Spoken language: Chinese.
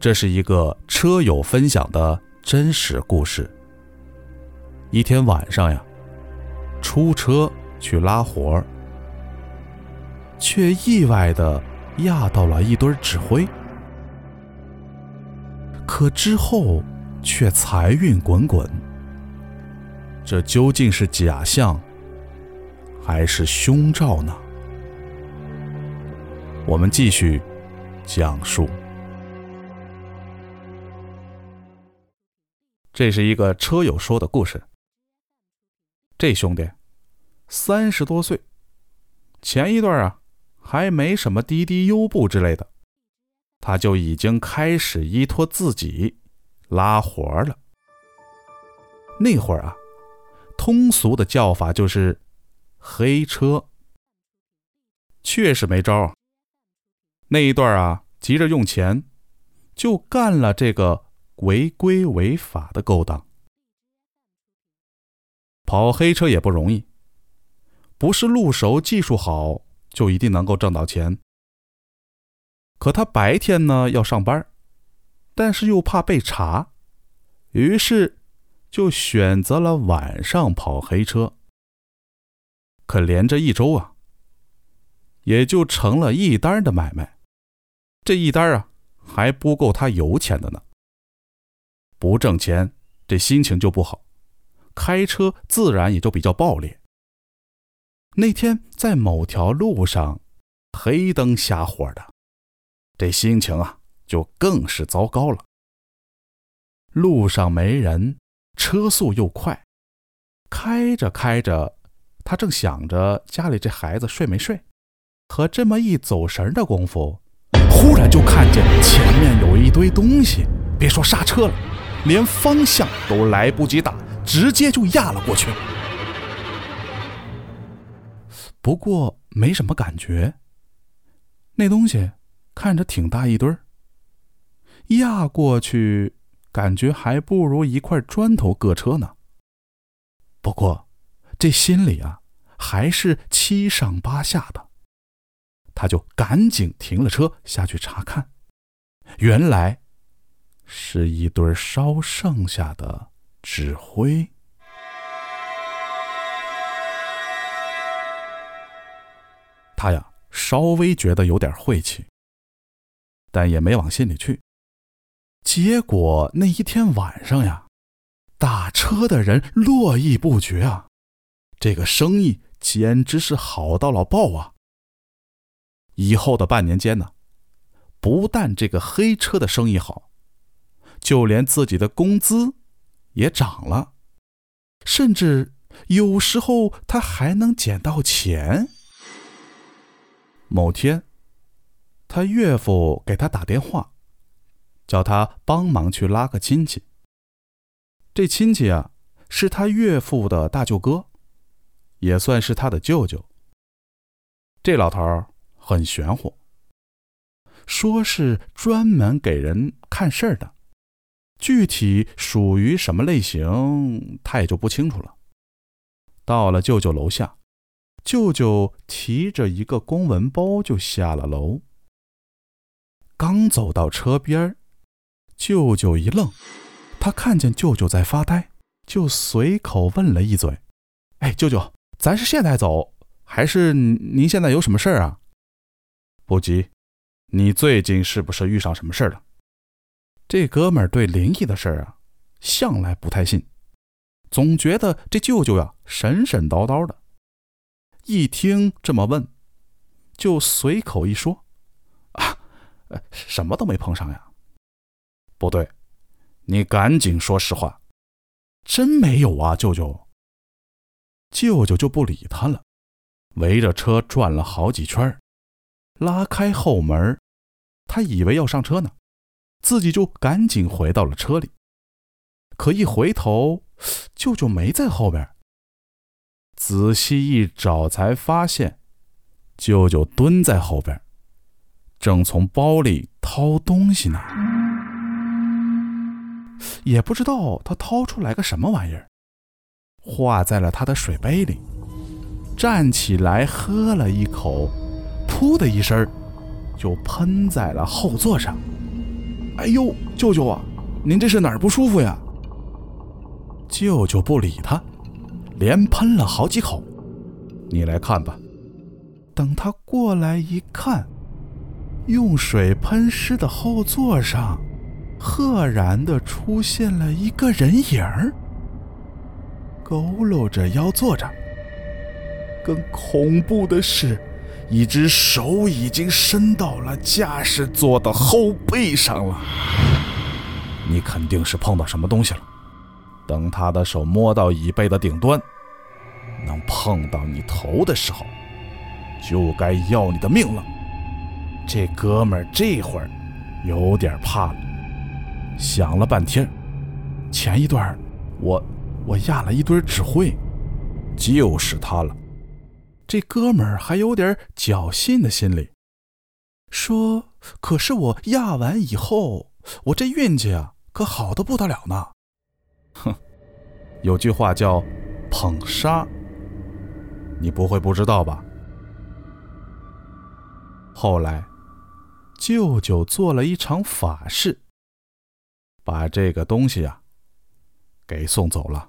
这是一个车友分享的真实故事。一天晚上呀，出车去拉活儿，却意外的压到了一堆纸灰，可之后却财运滚滚。这究竟是假象，还是凶兆呢？我们继续讲述。这是一个车友说的故事。这兄弟三十多岁，前一段啊还没什么滴滴优步之类的，他就已经开始依托自己拉活了。那会儿啊，通俗的叫法就是黑车。确实没招儿。那一段啊，急着用钱，就干了这个。违规违法的勾当，跑黑车也不容易，不是路熟技术好就一定能够挣到钱。可他白天呢要上班，但是又怕被查，于是就选择了晚上跑黑车。可连着一周啊，也就成了一单的买卖，这一单啊还不够他油钱的呢。不挣钱，这心情就不好，开车自然也就比较暴烈。那天在某条路上，黑灯瞎火的，这心情啊就更是糟糕了。路上没人，车速又快，开着开着，他正想着家里这孩子睡没睡，可这么一走神的功夫，忽然就看见前面有一堆东西，别说刹车了。连方向都来不及打，直接就压了过去。不过没什么感觉，那东西看着挺大一堆儿，压过去感觉还不如一块砖头硌车呢。不过这心里啊还是七上八下的，他就赶紧停了车下去查看，原来。是一堆烧剩下的纸灰。他呀，稍微觉得有点晦气，但也没往心里去。结果那一天晚上呀，打车的人络绎不绝啊，这个生意简直是好到了爆啊！以后的半年间呢，不但这个黑车的生意好。就连自己的工资也涨了，甚至有时候他还能捡到钱。某天，他岳父给他打电话，叫他帮忙去拉个亲戚。这亲戚啊，是他岳父的大舅哥，也算是他的舅舅。这老头很玄乎，说是专门给人看事儿的。具体属于什么类型，他也就不清楚了。到了舅舅楼下，舅舅提着一个公文包就下了楼。刚走到车边舅舅一愣，他看见舅舅在发呆，就随口问了一嘴：“哎，舅舅，咱是现在走，还是您现在有什么事儿啊？”“不急，你最近是不是遇上什么事儿了？”这哥们儿对灵异的事儿啊，向来不太信，总觉得这舅舅呀神神叨叨的。一听这么问，就随口一说：“啊，什么都没碰上呀。”不对，你赶紧说实话，真没有啊，舅舅。舅舅就不理他了，围着车转了好几圈，拉开后门，他以为要上车呢。自己就赶紧回到了车里。可一回头，舅舅没在后边。仔细一找，才发现舅舅蹲在后边，正从包里掏东西呢。也不知道他掏出来个什么玩意儿，化在了他的水杯里。站起来喝了一口，噗的一声，就喷在了后座上。哎呦，舅舅啊，您这是哪儿不舒服呀？舅舅不理他，连喷了好几口。你来看吧。等他过来一看，用水喷湿的后座上，赫然的出现了一个人影儿，佝偻着腰坐着。更恐怖的是，一只手已经伸到了驾驶座的后背上了。你肯定是碰到什么东西了。等他的手摸到椅背的顶端，能碰到你头的时候，就该要你的命了。这哥们儿这会儿有点怕了，想了半天，前一段我我压了一堆纸灰，就是他了。这哥们儿还有点侥幸的心理，说：“可是我压完以后，我这运气啊，可好的不得了呢。”哼，有句话叫“捧杀”，你不会不知道吧？后来，舅舅做了一场法事，把这个东西啊给送走。了，